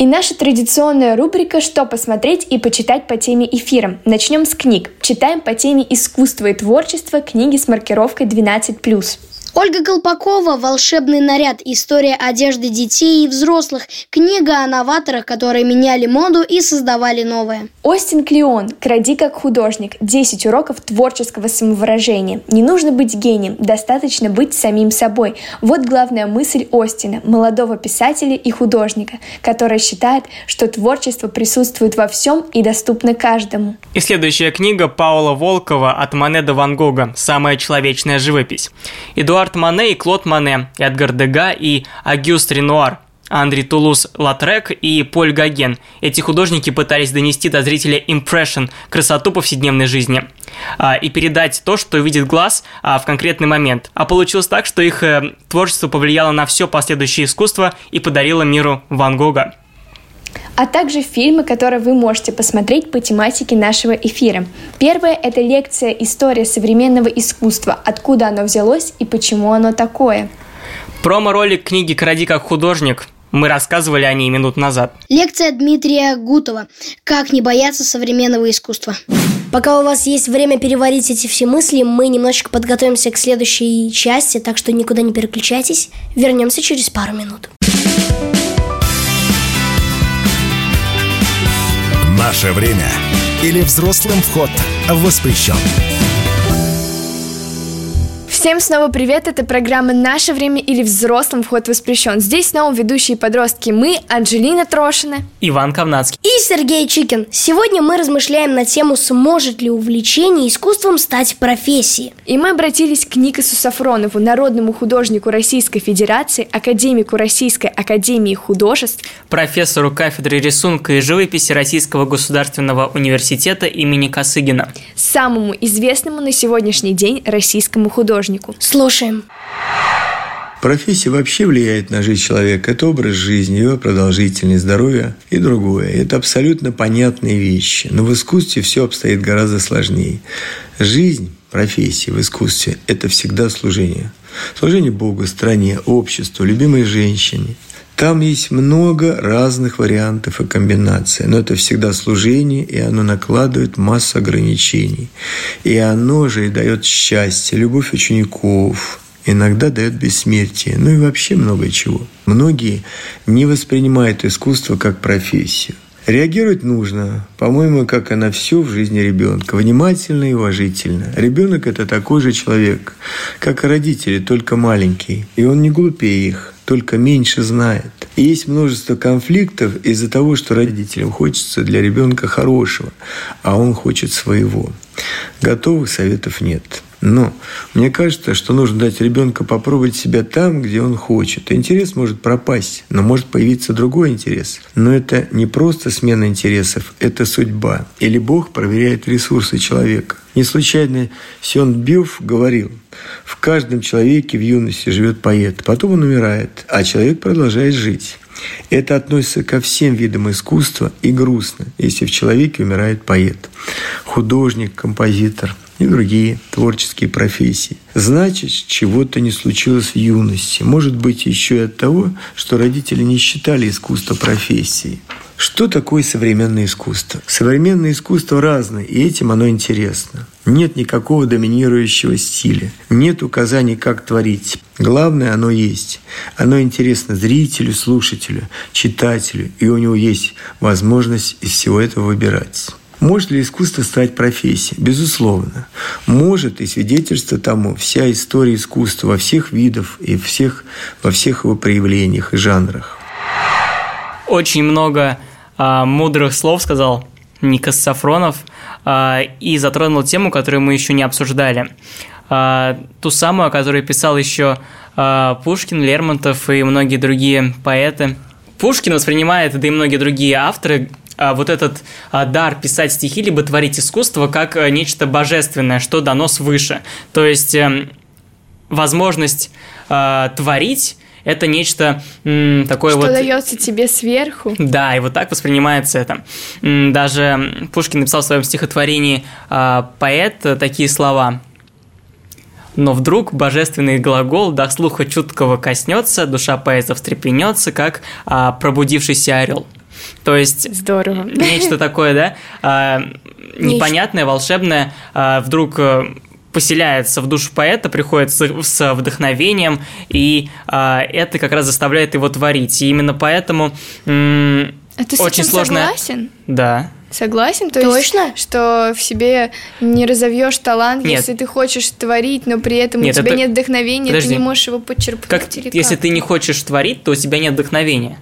Speaker 2: И наша традиционная рубрика «Что посмотреть и почитать по теме эфира». Начнем с книг. Читаем по теме «Искусство и творчество» книги с маркировкой 12+.
Speaker 4: Ольга Колпакова «Волшебный наряд. История одежды детей и взрослых». Книга о новаторах, которые меняли моду и создавали новое.
Speaker 2: Остин Клеон «Кради как художник. 10 уроков творческого самовыражения». Не нужно быть гением, достаточно быть самим собой. Вот главная мысль Остина, молодого писателя и художника, который считает, что творчество присутствует во всем и доступно каждому.
Speaker 3: И следующая книга Паула Волкова «От Мане до Ван Гога. Самая человечная живопись». Эдуард Мане и Клод Мане, Эдгар Дега и Агюст Ренуар, Андрей Тулус Латрек и Поль Гоген. Эти художники пытались донести до зрителя импрессион, красоту повседневной жизни а, и передать то, что видит глаз а, в конкретный момент. А получилось так, что их э, творчество повлияло на все последующее искусство и подарило миру Ван Гога
Speaker 2: а также фильмы, которые вы можете посмотреть по тематике нашего эфира. Первое – это лекция «История современного искусства. Откуда оно взялось и почему оно такое».
Speaker 3: Промо-ролик книги «Кради как художник» Мы рассказывали о ней минут назад.
Speaker 4: Лекция Дмитрия Гутова «Как не бояться современного искусства». Пока у вас есть время переварить эти все мысли, мы немножечко подготовимся к следующей части, так что никуда не переключайтесь. Вернемся через пару минут.
Speaker 1: Наше время или взрослым вход воспрещен.
Speaker 2: Всем снова привет, это программа «Наше время» или «Взрослым вход воспрещен». Здесь снова ведущие подростки мы, Анжелина Трошина,
Speaker 3: Иван Ковнацкий
Speaker 4: и Сергей Чикин. Сегодня мы размышляем на тему, сможет ли увлечение искусством стать профессией.
Speaker 2: И мы обратились к Никасу Сафронову, народному художнику Российской Федерации, академику Российской Академии Художеств,
Speaker 3: профессору кафедры рисунка и живописи Российского государственного университета имени Косыгина,
Speaker 2: самому известному на сегодняшний день российскому художнику художнику.
Speaker 4: Слушаем.
Speaker 12: Профессия вообще влияет на жизнь человека. Это образ жизни, его продолжительность, здоровье и другое. Это абсолютно понятные вещи. Но в искусстве все обстоит гораздо сложнее. Жизнь, профессия в искусстве – это всегда служение. Служение Богу, стране, обществу, любимой женщине. Там есть много разных вариантов и комбинаций, но это всегда служение, и оно накладывает массу ограничений. И оно же и дает счастье, любовь учеников, иногда дает бессмертие, ну и вообще много чего. Многие не воспринимают искусство как профессию. Реагировать нужно, по-моему, как и на все в жизни ребенка, внимательно и уважительно. Ребенок – это такой же человек, как и родители, только маленький, и он не глупее их только меньше знает. И есть множество конфликтов из-за того, что родителям хочется для ребенка хорошего, а он хочет своего. Готовых советов нет. Но мне кажется, что нужно дать ребенку попробовать себя там, где он хочет. Интерес может пропасть, но может появиться другой интерес. Но это не просто смена интересов, это судьба. Или Бог проверяет ресурсы человека. Не случайно Сион Бюф говорил, в каждом человеке в юности живет поэт, потом он умирает, а человек продолжает жить. Это относится ко всем видам искусства и грустно, если в человеке умирает поэт, художник, композитор и другие творческие профессии. Значит, чего-то не случилось в юности. Может быть, еще и от того, что родители не считали искусство профессией. Что такое современное искусство? Современное искусство разное, и этим оно интересно. Нет никакого доминирующего стиля, нет указаний, как творить. Главное, оно есть. Оно интересно зрителю, слушателю, читателю, и у него есть возможность из всего этого выбирать. Может ли искусство стать профессией? Безусловно. Может, и свидетельство тому вся история искусства во всех видах и всех, во всех его проявлениях и жанрах.
Speaker 3: Очень много а, мудрых слов сказал Никас Сафронов а, и затронул тему, которую мы еще не обсуждали. А, ту самую, о которой писал еще а, Пушкин, Лермонтов и многие другие поэты. Пушкин воспринимает, да и многие другие авторы, вот этот а, дар писать стихи, либо творить искусство, как а, нечто божественное, что дано свыше. То есть эм, возможность а, творить это нечто м, такое
Speaker 2: что
Speaker 3: вот...
Speaker 2: Что дается тебе сверху.
Speaker 3: Да, и вот так воспринимается это. Даже Пушкин написал в своем стихотворении а, «Поэт» такие слова. Но вдруг божественный глагол до слуха чуткого коснется, душа поэта встрепенется, как а, пробудившийся орел. То есть
Speaker 2: здорово.
Speaker 3: Нечто такое, да, а, непонятное, волшебное, а, вдруг поселяется в душу поэта, приходит с, с вдохновением, и а, это как раз заставляет его творить. И именно поэтому м-
Speaker 2: а ты
Speaker 3: очень сложно.
Speaker 2: Согласен?
Speaker 3: Да.
Speaker 2: Согласен? То
Speaker 4: Точно?
Speaker 2: есть, что в себе не разовьешь талант,
Speaker 3: нет.
Speaker 2: если ты хочешь творить, но при этом
Speaker 3: нет,
Speaker 2: у тебя
Speaker 3: это...
Speaker 2: нет вдохновения,
Speaker 3: Подожди.
Speaker 2: ты не можешь его подчерпнуть.
Speaker 3: Как,
Speaker 2: или
Speaker 3: если
Speaker 2: как?
Speaker 3: ты не хочешь творить, то у тебя нет вдохновения.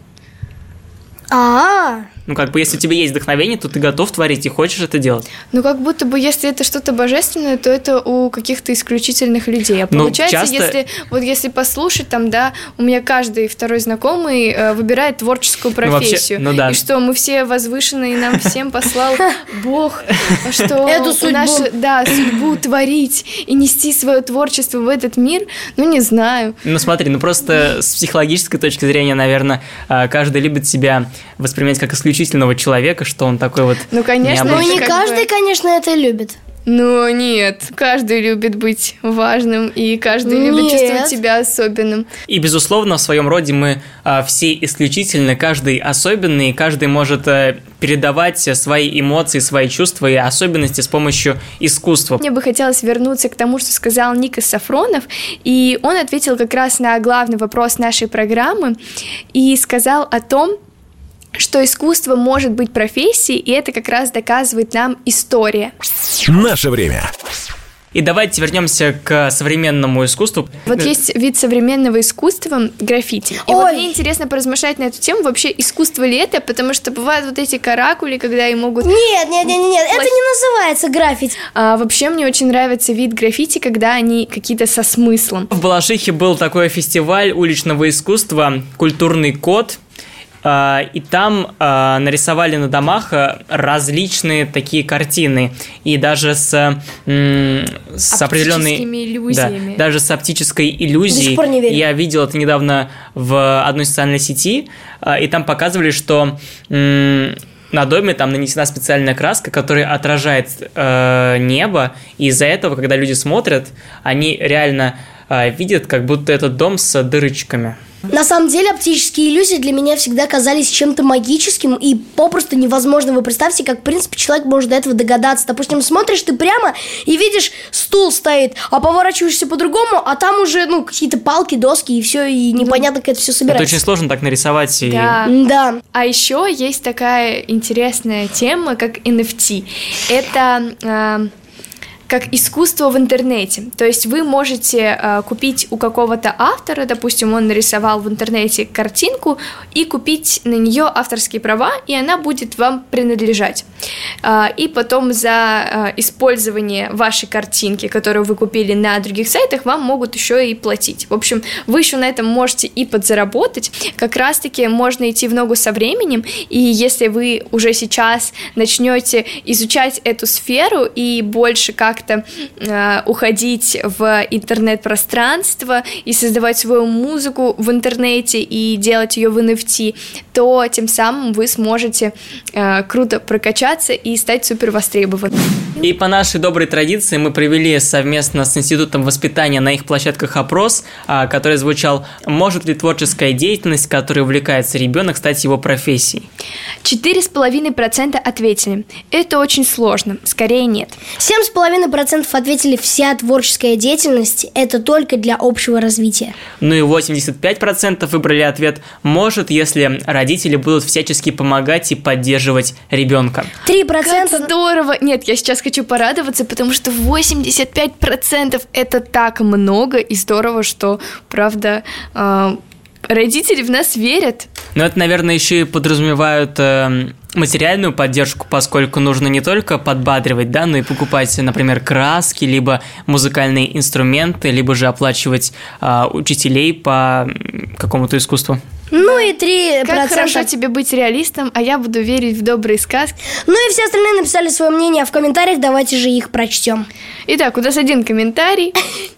Speaker 4: А,
Speaker 3: Ну, как бы, если у тебя есть вдохновение, то ты готов творить и хочешь это делать.
Speaker 2: Ну, как будто бы, если это что-то божественное, то это у каких-то исключительных людей. А
Speaker 3: Ну,
Speaker 2: получается,
Speaker 3: часто-
Speaker 2: если вот если послушать, там, да, у меня каждый второй знакомый э, выбирает творческую
Speaker 3: Ну, вообще,
Speaker 2: профессию.
Speaker 3: ну да.
Speaker 2: И что мы все возвышенные, нам всем послал Бог, что
Speaker 4: Эту судьбу.
Speaker 2: нашу, да, судьбу творить и нести свое творчество в этот мир, ну, не знаю.
Speaker 3: Ну, смотри, ну просто с психологической точки зрения, наверное, а, каждый любит себя воспринимать как исключительного человека, что он такой вот
Speaker 2: Ну, конечно,
Speaker 4: ну не каждый,
Speaker 2: бы-
Speaker 4: конечно, это любит.
Speaker 2: Ну, нет, каждый любит быть важным, и каждый любит
Speaker 4: Нет.
Speaker 2: чувствовать себя особенным.
Speaker 3: И, безусловно, в своем роде мы а, все исключительны, каждый особенный, и каждый может а, передавать свои эмоции, свои чувства и особенности с помощью искусства.
Speaker 2: Мне бы хотелось вернуться к тому, что сказал Ника Сафронов, и он ответил как раз на главный вопрос нашей программы и сказал о том, что искусство может быть профессией, и это как раз доказывает нам история.
Speaker 1: Наше время.
Speaker 3: И давайте вернемся к современному искусству.
Speaker 2: Вот есть вид современного искусства – граффити. И вот
Speaker 4: Ой.
Speaker 2: мне интересно поразмышлять на эту тему, вообще искусство ли это, потому что бывают вот эти каракули, когда и могут...
Speaker 4: Нет, нет, нет, нет, это не называется граффити.
Speaker 2: А вообще мне очень нравится вид граффити, когда они какие-то со смыслом.
Speaker 3: В Балашихе был такой фестиваль уличного искусства «Культурный код», и там а, нарисовали на домах а, различные такие картины, и даже с, с определенной...
Speaker 2: Иллюзиями.
Speaker 3: Да, даже с оптической
Speaker 4: До
Speaker 3: иллюзией.
Speaker 4: сих пор не верю.
Speaker 3: Я видел это недавно в одной социальной сети, а, и там показывали, что на доме там нанесена специальная краска, которая отражает э, небо, и из-за этого, когда люди смотрят, они реально э, видят, как будто этот дом с дырочками.
Speaker 4: На самом деле оптические иллюзии для меня всегда казались чем-то магическим и попросту невозможно. Вы представьте, как в принципе человек может до этого догадаться. Допустим, смотришь ты прямо и видишь стул стоит, а поворачиваешься по-другому, а там уже ну какие-то палки, доски и все, и непонятно, как это все
Speaker 3: Это
Speaker 4: собирается.
Speaker 3: очень сложно так нарисовать. И...
Speaker 2: Да.
Speaker 4: Да.
Speaker 2: А еще есть такая интересная тема, как NFT. Это э, как искусство в интернете. То есть вы можете э, купить у какого-то автора, допустим, он нарисовал в интернете картинку, и купить на нее авторские права, и она будет вам принадлежать. Э, и потом за э, использование вашей картинки, которую вы купили на других сайтах, вам могут еще и платить. В общем, вы еще на этом можете и подзаработать. Как раз-таки можно идти в ногу со временем, и если вы уже сейчас начнете изучать эту сферу и больше как-то э, уходить в интернет-пространство и создавать свою музыку в интернете и делать ее в NFT, то тем самым вы сможете э, круто прокачаться и стать супер востребованным.
Speaker 3: И по нашей доброй традиции мы провели совместно с Институтом воспитания на их площадках опрос, а, который звучал «Может ли творческая деятельность, которой увлекается ребенок, стать его профессией?»
Speaker 2: 4,5% ответили. Это очень сложно, скорее нет.
Speaker 4: 7,5% ответили, вся творческая деятельность – это только для общего развития.
Speaker 3: Ну и 85% выбрали ответ «Может, если родители будут всячески помогать и поддерживать ребенка».
Speaker 4: 3%
Speaker 2: Как здорово! Нет, я сейчас хочу порадоваться, потому что 85% это так много и здорово, что, правда, э, родители в нас верят.
Speaker 3: Но это, наверное, еще и подразумевают э, материальную поддержку, поскольку нужно не только подбадривать, да, но и покупать, например, краски, либо музыкальные инструменты, либо же оплачивать э, учителей по какому-то искусству.
Speaker 4: Ну и 3%.
Speaker 2: Как хорошо тебе быть реалистом, а я буду верить в добрые сказки.
Speaker 4: Ну и все остальные написали свое мнение в комментариях, давайте же их прочтем.
Speaker 2: Итак, у нас один комментарий,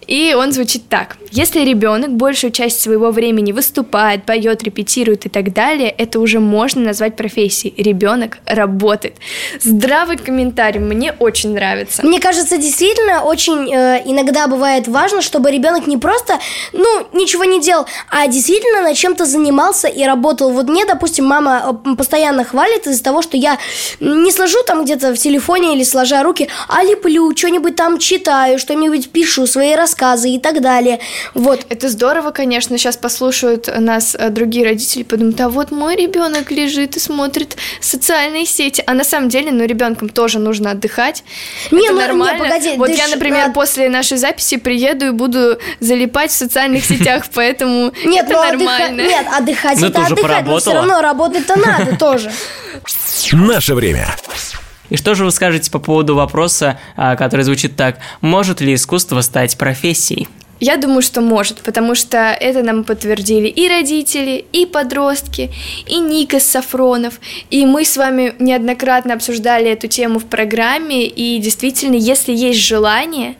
Speaker 2: и он звучит так. Если ребенок большую часть своего времени выступает, поет, репетирует и так далее, это уже можно назвать профессией. Ребенок работает. Здравый комментарий, мне очень нравится.
Speaker 4: Мне кажется, действительно очень э, иногда бывает важно, чтобы ребенок не просто, ну, ничего не делал, а действительно над чем-то занимался и работал. Вот мне, допустим, мама э, постоянно хвалит из-за того, что я не сложу там где-то в телефоне или сложа руки, а леплю, что-нибудь там читаю, что-нибудь пишу, свои рассказы и так далее. Вот.
Speaker 2: Это здорово, конечно. Сейчас послушают нас э, другие родители, подумают, а вот мой ребенок лежит и смотрит социальные сети. А на самом деле, ну, ребенкам тоже нужно отдыхать.
Speaker 4: Не,
Speaker 2: Это
Speaker 4: ну, не,
Speaker 2: нормально.
Speaker 4: погоди,
Speaker 2: вот я, например,
Speaker 4: а-
Speaker 2: после нашей записи приеду и буду залипать в социальных сетях, поэтому
Speaker 4: Нет,
Speaker 2: это
Speaker 4: ну,
Speaker 2: нормально.
Speaker 4: Нет, отдыхать
Speaker 3: Ну,
Speaker 4: это
Speaker 3: ты уже
Speaker 4: отдыхать, но все
Speaker 3: поработала.
Speaker 4: равно работать-то надо тоже.
Speaker 1: Наше время.
Speaker 3: И что же вы скажете по поводу вопроса, а, который звучит так «Может ли искусство стать профессией?»
Speaker 2: Я думаю, что может, потому что это нам подтвердили и родители, и подростки, и Никас Сафронов. И мы с вами неоднократно обсуждали эту тему в программе, и действительно, если есть желание,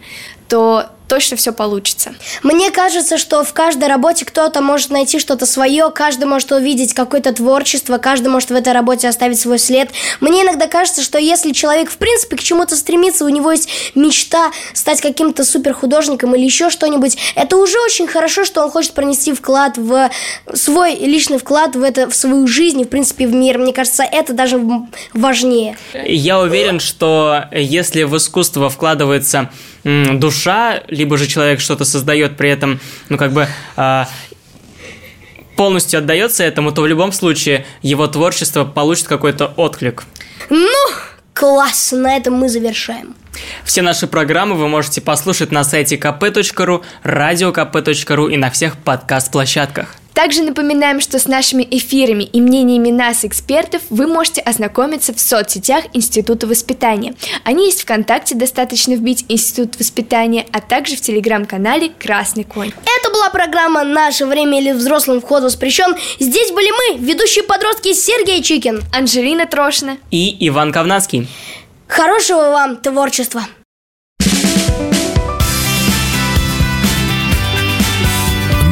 Speaker 2: то точно все получится.
Speaker 4: Мне кажется, что в каждой работе кто-то может найти что-то свое, каждый может увидеть какое-то творчество, каждый может в этой работе оставить свой след. Мне иногда кажется, что если человек в принципе к чему-то стремится, у него есть мечта стать каким-то суперхудожником или еще что-нибудь, это уже очень хорошо, что он хочет пронести вклад в свой личный вклад в это в свою жизнь и в принципе в мир. Мне кажется, это даже важнее.
Speaker 3: Я уверен, что если в искусство вкладывается душа, либо же человек что-то создает, при этом, ну как бы а, полностью отдается этому, то в любом случае его творчество получит какой-то отклик.
Speaker 4: Ну, Класс, на этом мы завершаем.
Speaker 3: Все наши программы вы можете послушать на сайте kp.ru, radiokp.ru и на всех подкаст-площадках.
Speaker 2: Также напоминаем, что с нашими эфирами и мнениями нас, экспертов, вы можете ознакомиться в соцсетях Института воспитания. Они есть ВКонтакте, достаточно вбить Институт воспитания, а также в телеграм-канале «Красный конь».
Speaker 4: Это была программа «Наше время или взрослым вход воспрещен». Здесь были мы, ведущие подростки Сергей Чикин,
Speaker 2: Анжелина Трошина
Speaker 3: и Иван Ковнацкий.
Speaker 4: Хорошего вам творчества!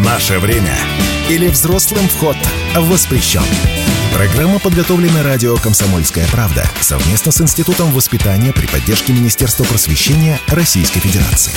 Speaker 1: Наше время или взрослым вход воспрещен. Программа подготовлена радио «Комсомольская правда» совместно с Институтом воспитания при поддержке Министерства просвещения Российской Федерации.